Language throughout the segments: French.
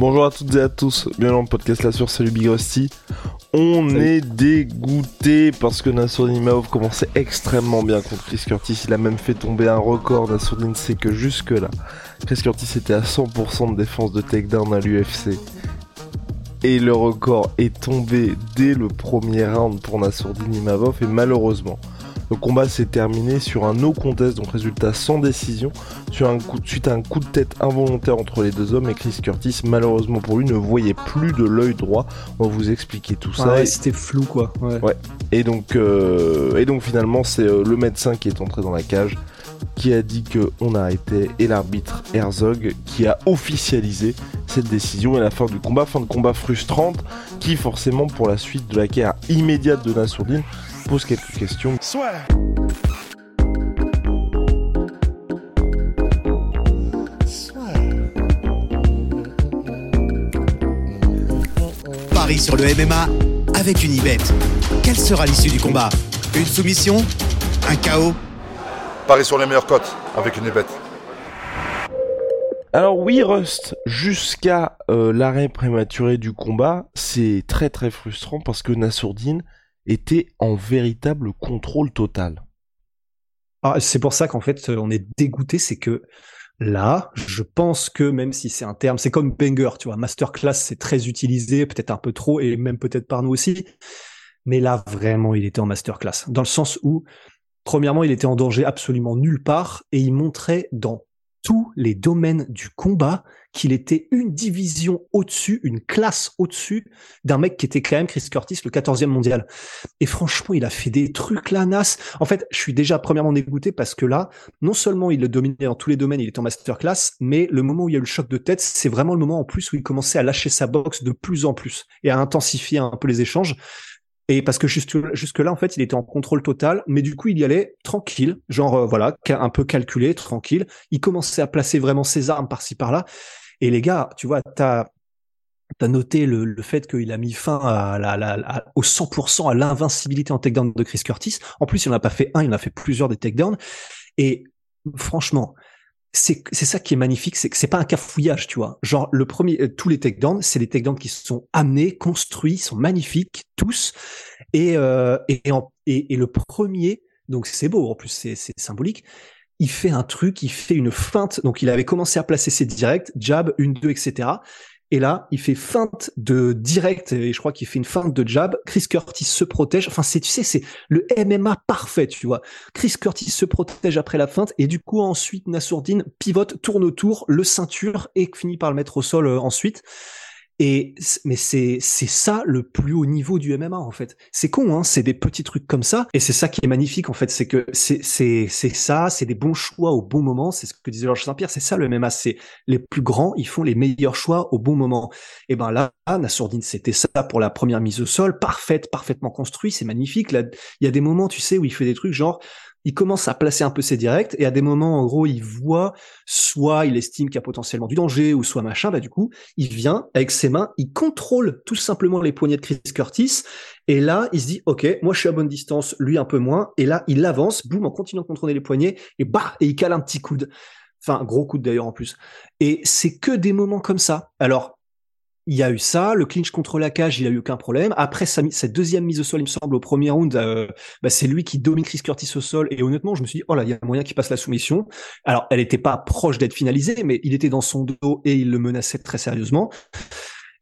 Bonjour à toutes et à tous, bienvenue dans le podcast La sur Salut Big Rusty. On est dégoûté parce que Nassourdine Imavov commençait extrêmement bien contre Chris Curtis. Il a même fait tomber un record. Nassourdine sait que jusque là, Chris Curtis était à 100% de défense de takedown à l'UFC. Et le record est tombé dès le premier round pour Nassourdine Imavov et malheureusement, le combat s'est terminé sur un no contest, donc résultat sans décision, sur un coup, suite à un coup de tête involontaire entre les deux hommes. Et Chris Curtis, malheureusement pour lui, ne voyait plus de l'œil droit. On va vous expliquer tout ça. Ouais, c'était flou quoi. Ouais. Ouais. Et donc, euh, et donc finalement, c'est euh, le médecin qui est entré dans la cage, qui a dit que on arrêtait, et l'arbitre Herzog qui a officialisé cette décision et la fin du combat, fin de combat frustrante, qui forcément pour la suite de la carrière immédiate de Nassourdine pose quelques questions. Soit. Paris sur le MMA avec une ibet. Quelle sera l'issue du combat? Une soumission? Un chaos? Paris sur les meilleures cotes avec une bête. Alors oui, Rust, jusqu'à euh, l'arrêt prématuré du combat, c'est très très frustrant parce que Nassourdine était en véritable contrôle total. Ah, c'est pour ça qu'en fait, on est dégoûté, c'est que là, je pense que même si c'est un terme, c'est comme banger, tu vois, masterclass, c'est très utilisé, peut-être un peu trop, et même peut-être par nous aussi. Mais là, vraiment, il était en masterclass. Dans le sens où, premièrement, il était en danger absolument nulle part, et il montrait dans tous les domaines du combat qu'il était une division au-dessus, une classe au-dessus d'un mec qui était quand même Chris Curtis, le 14e mondial. Et franchement, il a fait des trucs là, Nas. En fait, je suis déjà premièrement dégoûté parce que là, non seulement il le dominait dans tous les domaines, il était en masterclass, mais le moment où il y a eu le choc de tête, c'est vraiment le moment en plus où il commençait à lâcher sa boxe de plus en plus et à intensifier un peu les échanges. Et parce que jusque là, en fait, il était en contrôle total, mais du coup, il y allait tranquille, genre euh, voilà, un peu calculé, tranquille. Il commençait à placer vraiment ses armes par-ci par-là. Et les gars, tu vois, t'as noté le, fait qu'il a mis fin à au 100% à l'invincibilité en takedown de Chris Curtis. En plus, il en a pas fait un, il en a fait plusieurs des takedowns. Et franchement, c'est ça qui est magnifique, c'est que c'est pas un cafouillage, tu vois. Genre le premier, euh, tous les takedowns, c'est des takedowns qui sont amenés, construits, sont magnifiques tous. Et euh, et, et, et le premier, donc c'est beau en plus, c'est c'est symbolique. Il fait un truc, il fait une feinte. Donc il avait commencé à placer ses directs, jab, une, deux, etc. Et là, il fait feinte de direct, et je crois qu'il fait une feinte de jab. Chris Curtis se protège. Enfin, c'est, tu sais, c'est le MMA parfait, tu vois. Chris Curtis se protège après la feinte, et du coup, ensuite, Nassourdine pivote, tourne autour, le ceinture, et finit par le mettre au sol euh, ensuite. Et mais c'est c'est ça le plus haut niveau du MMA en fait. C'est con hein, c'est des petits trucs comme ça et c'est ça qui est magnifique en fait, c'est que c'est c'est c'est ça, c'est des bons choix au bon moment, c'est ce que disait Georges Saint-Pierre, c'est ça le MMA, c'est les plus grands, ils font les meilleurs choix au bon moment. Et ben là, Nassourdine, c'était ça pour la première mise au sol, parfaite, parfaitement construit, c'est magnifique. Là, il y a des moments, tu sais, où il fait des trucs genre il commence à placer un peu ses directs et à des moments en gros il voit soit il estime qu'il y a potentiellement du danger ou soit machin bah du coup il vient avec ses mains il contrôle tout simplement les poignets de Chris Curtis et là il se dit ok moi je suis à bonne distance lui un peu moins et là il avance boum en continuant de contrôler les poignets et bah et il cale un petit coude. Enfin gros coude d'ailleurs en plus. Et c'est que des moments comme ça. Alors il y a eu ça, le clinch contre la cage, il a eu aucun problème. Après sa, cette deuxième mise au sol, il me semble, au premier round, euh, bah, c'est lui qui domine Chris Curtis au sol. Et honnêtement, je me suis dit, oh là, il y a moyen qu'il passe la soumission. Alors, elle n'était pas proche d'être finalisée, mais il était dans son dos et il le menaçait très sérieusement.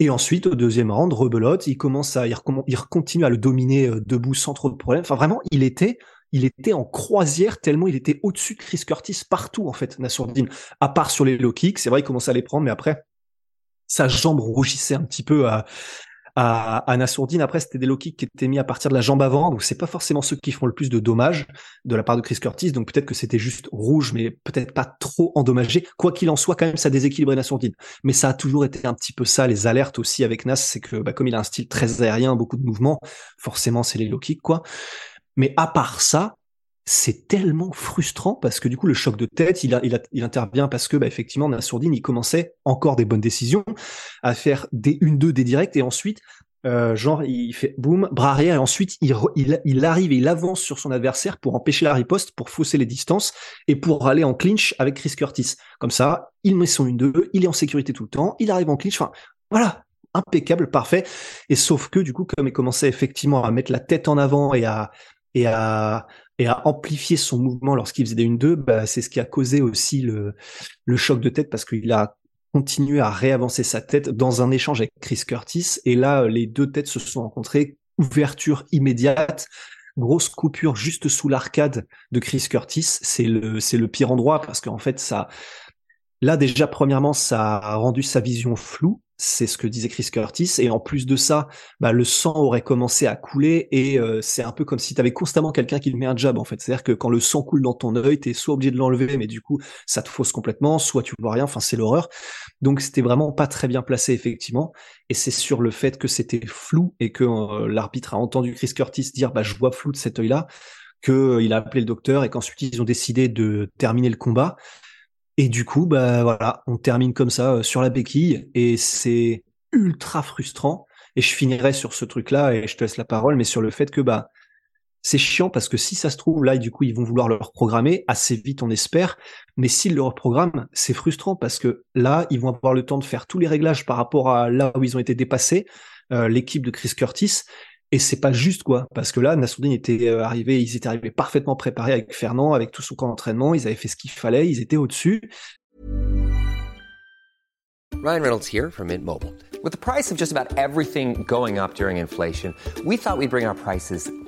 Et ensuite, au deuxième round, rebelote, il commence à, il, il continue à le dominer euh, debout sans trop de problèmes. Enfin, vraiment, il était, il était en croisière tellement il était au-dessus de Chris Curtis partout, en fait, Nassourdine. À part sur les low kicks, c'est vrai, il commençait à les prendre, mais après, sa jambe rougissait un petit peu à, à, à Nassourdine. Après, c'était des low kicks qui étaient mis à partir de la jambe avant, donc c'est pas forcément ceux qui font le plus de dommages de la part de Chris Curtis. Donc peut-être que c'était juste rouge, mais peut-être pas trop endommagé. Quoi qu'il en soit, quand même, ça déséquilibrait Nassourdine. Mais ça a toujours été un petit peu ça, les alertes aussi avec Nas, c'est que bah, comme il a un style très aérien, beaucoup de mouvements, forcément c'est les low kicks, quoi. Mais à part ça, c'est tellement frustrant parce que du coup le choc de tête il, il, il intervient parce que bah, effectivement Nassourdine il commençait encore des bonnes décisions à faire des 1-2 des directs et ensuite euh, genre il fait boum bras arrière et ensuite il, il, il, arrive et il avance sur son adversaire pour empêcher la riposte pour fausser les distances et pour aller en clinch avec Chris Curtis. Comme ça il met son 1-2 il est en sécurité tout le temps il arrive en clinch enfin voilà impeccable parfait. Et sauf que du coup comme il commençait effectivement à mettre la tête en avant et à et à et à amplifier son mouvement lorsqu'il faisait des 1-2, bah, c'est ce qui a causé aussi le, le choc de tête parce qu'il a continué à réavancer sa tête dans un échange avec Chris Curtis. Et là, les deux têtes se sont rencontrées, ouverture immédiate, grosse coupure juste sous l'arcade de Chris Curtis. C'est le, c'est le pire endroit parce qu'en fait, ça, là, déjà, premièrement, ça a rendu sa vision floue c'est ce que disait Chris Curtis. Et en plus de ça, bah, le sang aurait commencé à couler et euh, c'est un peu comme si tu avais constamment quelqu'un qui te met un jab en fait. C'est-à-dire que quand le sang coule dans ton œil, tu es soit obligé de l'enlever, mais du coup ça te fausse complètement, soit tu vois rien. Enfin, c'est l'horreur. Donc c'était vraiment pas très bien placé effectivement. Et c'est sur le fait que c'était flou et que euh, l'arbitre a entendu Chris Curtis dire bah je vois flou de cet œil-là qu'il a appelé le docteur et qu'ensuite ils ont décidé de terminer le combat. Et du coup, bah voilà, on termine comme ça euh, sur la béquille et c'est ultra frustrant. Et je finirai sur ce truc-là et je te laisse la parole, mais sur le fait que bah c'est chiant parce que si ça se trouve là, du coup, ils vont vouloir le reprogrammer assez vite, on espère. Mais s'ils le reprogramment, c'est frustrant parce que là, ils vont avoir le temps de faire tous les réglages par rapport à là où ils ont été dépassés, euh, l'équipe de Chris Curtis. Et c'est pas juste quoi, parce que là, Nassourdine était euh, arrivé, ils étaient arrivés parfaitement préparés avec Fernand, avec tout son camp d'entraînement, ils avaient fait ce qu'il fallait, ils étaient au-dessus. Ryan Reynolds here from Mint Mobile. With the price of just about everything going up during inflation, we thought we'd bring our prices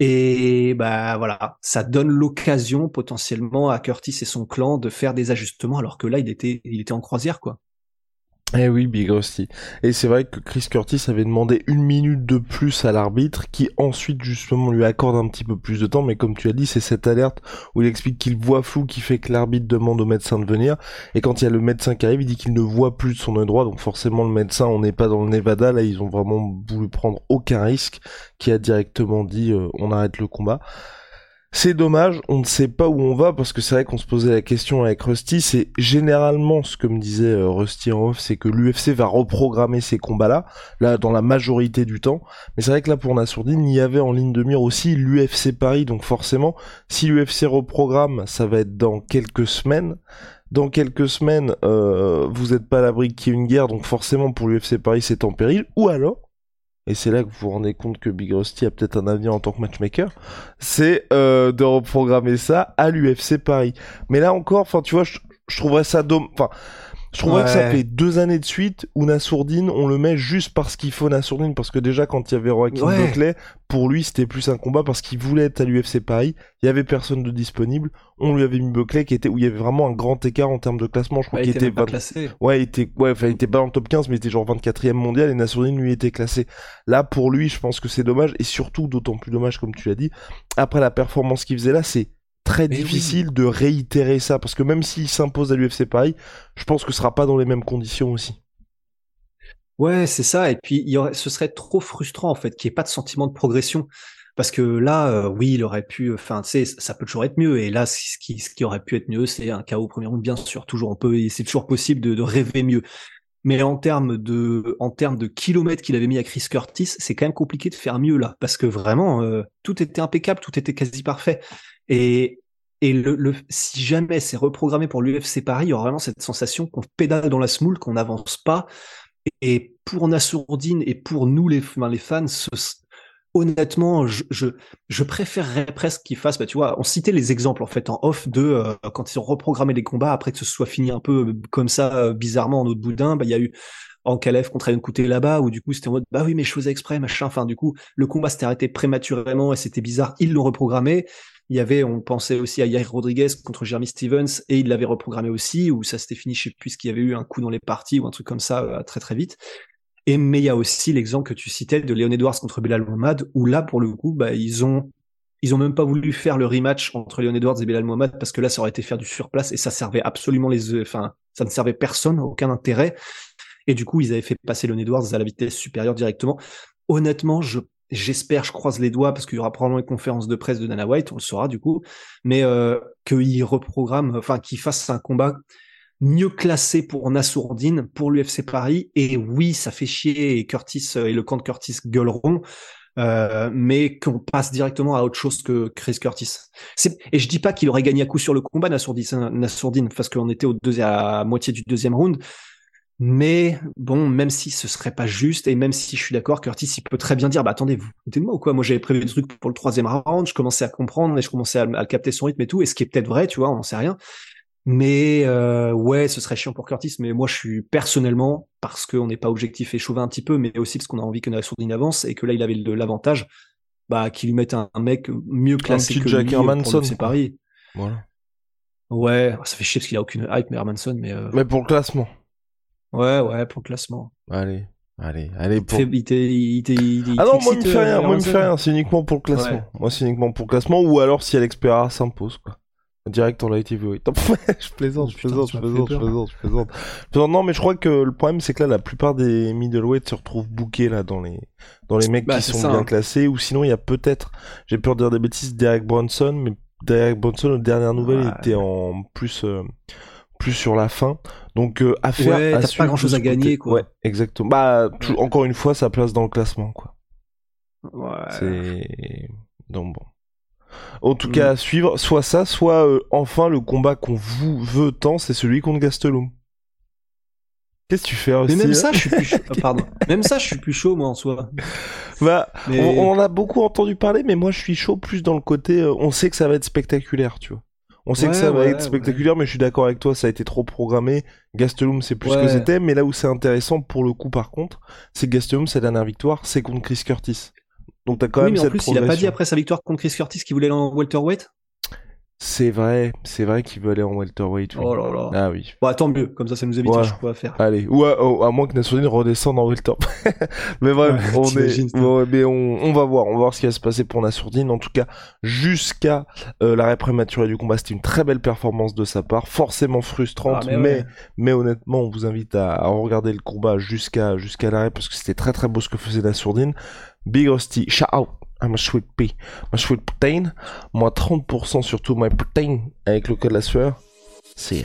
Et bah voilà, ça donne l'occasion potentiellement à Curtis et son clan de faire des ajustements alors que là il était il était en croisière quoi. Eh oui, Big Rusty. Et c'est vrai que Chris Curtis avait demandé une minute de plus à l'arbitre, qui ensuite justement lui accorde un petit peu plus de temps, mais comme tu as dit, c'est cette alerte où il explique qu'il voit flou qui fait que l'arbitre demande au médecin de venir, et quand il y a le médecin qui arrive, il dit qu'il ne voit plus de son œil droit, donc forcément le médecin, on n'est pas dans le Nevada, là ils ont vraiment voulu prendre aucun risque, qui a directement dit euh, on arrête le combat. C'est dommage, on ne sait pas où on va parce que c'est vrai qu'on se posait la question avec Rusty, c'est généralement ce que me disait euh, Rusty en off, c'est que l'UFC va reprogrammer ces combats-là, là dans la majorité du temps, mais c'est vrai que là pour Nassourdine, il y avait en ligne de mire aussi l'UFC Paris, donc forcément, si l'UFC reprogramme, ça va être dans quelques semaines, dans quelques semaines, euh, vous n'êtes pas à l'abri qu'il y ait une guerre, donc forcément pour l'UFC Paris c'est en péril, ou alors, et c'est là que vous vous rendez compte que Big Rusty a peut-être un avenir en tant que matchmaker, c'est euh, de reprogrammer ça à l'UFC Paris. Mais là encore, enfin tu vois, je, trouverais ça dommage. Enfin, je trouverais que ça fait deux années de suite où Nassourdine, on le met juste parce qu'il faut Nassourdine, parce que déjà quand il y avait Joaquin Ouais. Buckley, pour lui c'était plus un combat parce qu'il voulait être à l'UFC Paris, il y avait personne de disponible, on lui avait mis Buckley qui était où il y avait vraiment un grand écart en termes de classement, je crois Ouais, qu'il il était était même pas 20 classé. Ouais, il était, ouais, enfin, il était pas dans le top 15, mais il était genre 24e mondial et Nassourdine lui était classé. Là, pour lui, je pense que c'est dommage et surtout d'autant plus dommage, comme tu l'as dit, après la performance qu'il faisait là, c'est très Mais difficile de réitérer ça parce que même s'il s'impose à l'UFC Paris, je pense que ce sera pas dans les mêmes conditions aussi. Ouais, c'est ça. Et puis, il y aurait, ce serait trop frustrant, en fait, qu'il n'y ait pas de sentiment de progression. Parce que là, euh, oui, il aurait pu, enfin, tu sais, ça peut toujours être mieux. Et là, ce qui, ce qui aurait pu être mieux, c'est un KO au premier round, bien sûr. Toujours, on peut, c'est toujours possible de, de rêver mieux. Mais en termes de, en termes de kilomètres qu'il avait mis à Chris Curtis, c'est quand même compliqué de faire mieux là, parce que vraiment, euh, tout était impeccable, tout était quasi parfait. Et, et le, le, si jamais c'est reprogrammé pour l'UFC Paris, il y aura vraiment cette sensation qu'on pédale dans la smoule, qu'on n'avance pas. Et pour Nassourdine et pour nous les, les fans, honnêtement, je, je, je préférerais presque qu'ils fassent, bah, tu vois, on citait les exemples en fait en off de euh, quand ils ont reprogrammé les combats après que ce soit fini un peu euh, comme ça, euh, bizarrement en autre boudin, bah, il y a eu en Calef contre Ayon Couté là-bas, où du coup c'était en mode, bah oui, mais je faisais exprès, machin, enfin, du coup, le combat s'était arrêté prématurément et c'était bizarre, ils l'ont reprogrammé. Il y avait, on pensait aussi à Yair Rodriguez contre Jeremy Stevens et il l'avait reprogrammé aussi, où ça s'était fini, je sais plus, y avait eu un coup dans les parties ou un truc comme ça très très vite. Et mais il y a aussi l'exemple que tu citais de Léon Edwards contre Belal Mohamed, où là pour le coup, bah, ils ont ils ont même pas voulu faire le rematch entre Léon Edwards et Belal Mohamed parce que là ça aurait été faire du surplace et ça servait absolument les enfin ça ne servait personne, aucun intérêt. Et du coup, ils avaient fait passer Léon Edwards à la vitesse supérieure directement. Honnêtement, je j'espère, je croise les doigts parce qu'il y aura probablement une conférence de presse de Dana White, on le saura du coup, mais euh, qu'il reprogramme, enfin qu'il fasse un combat mieux classé pour Nassourdine, pour l'UFC Paris. Et oui, ça fait chier et Curtis euh, et le camp de Curtis gueuleront. Euh, mais qu'on passe directement à autre chose que Chris Curtis. Et je dis pas qu'il aurait gagné à coup sur le combat Nassourdine, parce qu'on était au deuxième, à moitié du deuxième round. Mais bon, même si ce serait pas juste, et même si je suis d'accord, Curtis, il peut très bien dire, bah attendez, vous foutez de moi ou quoi? Moi j'avais prévu des trucs pour le troisième round, je commençais à comprendre et je commençais à, à capter son rythme et tout, et ce qui est peut-être vrai, tu vois, on n'en sait rien. Mais euh, ouais, ce serait chiant pour Curtis. Mais moi, je suis personnellement, parce qu'on n'est pas objectif et chauvin un petit peu, mais aussi parce qu'on a envie que Nassourdine avance et que là, il avait l'avantage, bah, qu'il lui mette un, mec mieux classé que Jack lui Hermanson, c'est Paris. Voilà. Ouais, ça fait chier parce qu'il a aucune hype, mais Hermanson, mais. Euh... Mais pour le classement. Ouais, ouais, pour le classement. Allez. Allez, allez. Pour... Il il ah non, moi, il me fait rien. Moi, il me fait rien. C'est uniquement pour le classement. Moi, c'est uniquement pour le classement. Ou alors si Alex Pereira s'impose, quoi. Direct en light heavyweight. je plaisante, je plaisante, je plaisante, je plaisante, je plaisante. Non, mais je crois que le problème, c'est que là, la plupart des middleweight se retrouvent bookés, là, dans les, dans les mecs bah, qui sont ça, bien hein. classés, ou sinon, il y a peut-être, j'ai peur de dire des bêtises, Derek Bronson, mais Derek Bronson, aux dernières nouvelles, Ouais. il était en plus, euh, plus sur la fin. Donc, euh, à faire, Ouais, à t'as pas suivre grand-chose de à côté. gagner, quoi. Ouais, exactement. Bah, tout- encore une fois, sa place dans le classement, quoi. Ouais. C'est donc bon. En tout cas, à suivre, soit ça, soit euh, enfin le combat qu'on vous veut tant, c'est celui contre Gastelum. Qu'est-ce que tu fais Mais aussi même hein ça, je suis plus chaud. Ah, Pardon. Même ça, je suis plus chaud, moi, en soi. Bah, Mais- on, a beaucoup entendu parler, mais moi je suis chaud plus dans le côté, euh, on sait que ça va être spectaculaire, tu vois. On sait que ça va ouais, être spectaculaire, mais je suis d'accord avec toi, ça a été trop programmé. Gastelum, c'est plus ce que c'était, mais là où c'est intéressant pour le coup, par contre, c'est que Gastelum, sa dernière victoire, c'est contre Chris Curtis. Donc t'as quand oui, même mais en cette plus, il a pas dit après sa victoire contre Chris Curtis qu'il voulait aller en welterweight? C'est vrai, c'est vrai qu'il veut aller en welterweight. oui. Oh là là. Ah oui. Bon, tant mieux. Comme ça, ça nous évite Ouais. un choix à faire. Allez, ou à, moins que Nassourdine redescende en welter. mais bref, Ouais, on t'imagines, est, ça. ouais, mais on, on va voir, on va voir ce qui va se passer pour Nassourdine. En tout cas, jusqu'à euh, l'arrêt prématuré du combat, c'était une très belle performance de sa part, forcément frustrante, Ah, mais mais, ouais. mais honnêtement, on vous invite à, à regarder le combat jusqu'à jusqu'à l'arrêt parce que c'était très très beau ce que faisait Nassourdine. Big Rusty, shout à ma sweet pea, ma sweet protein, moi 30% sur tout my protein avec le code la sueur. C'est